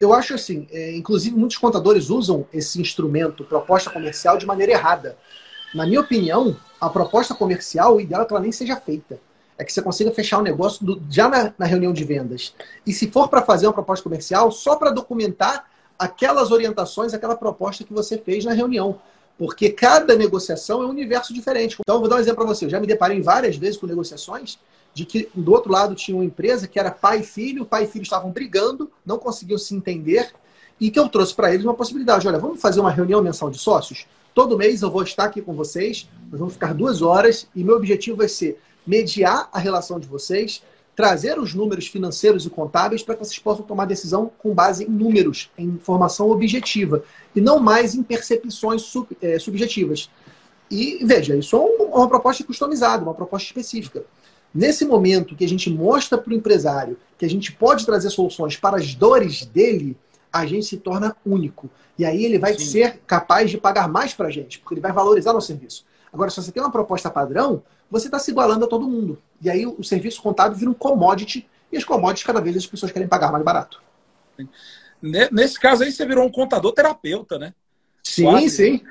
Eu acho assim, é, inclusive muitos contadores usam esse instrumento, proposta comercial, de maneira errada. Na minha opinião, a proposta comercial, o ideal é que ela nem seja feita. É que você consiga fechar o negócio do, já na, na reunião de vendas. E se for para fazer uma proposta comercial, só para documentar aquelas orientações, aquela proposta que você fez na reunião. Porque cada negociação é um universo diferente. Então, vou dar um exemplo para você. Eu já me deparei várias vezes com negociações de que do outro lado tinha uma empresa que era pai e filho, pai e filho estavam brigando, não conseguiam se entender, e que eu trouxe para eles uma possibilidade. Olha, vamos fazer uma reunião mensal de sócios? Todo mês eu vou estar aqui com vocês, nós vamos ficar duas horas, e meu objetivo vai ser mediar a relação de vocês, trazer os números financeiros e contábeis para que vocês possam tomar decisão com base em números, em informação objetiva, e não mais em percepções sub, é, subjetivas. E veja, isso é uma proposta customizada, uma proposta específica. Nesse momento que a gente mostra para o empresário que a gente pode trazer soluções para as dores dele, a gente se torna único. E aí ele vai Sim. ser capaz de pagar mais para a gente, porque ele vai valorizar nosso serviço. Agora, se você tem uma proposta padrão, você está se igualando a todo mundo. E aí o serviço contábil vira um commodity, e as commodities cada vez as pessoas querem pagar mais barato. Nesse caso aí, você virou um contador terapeuta, né? Sim, Quase. sim.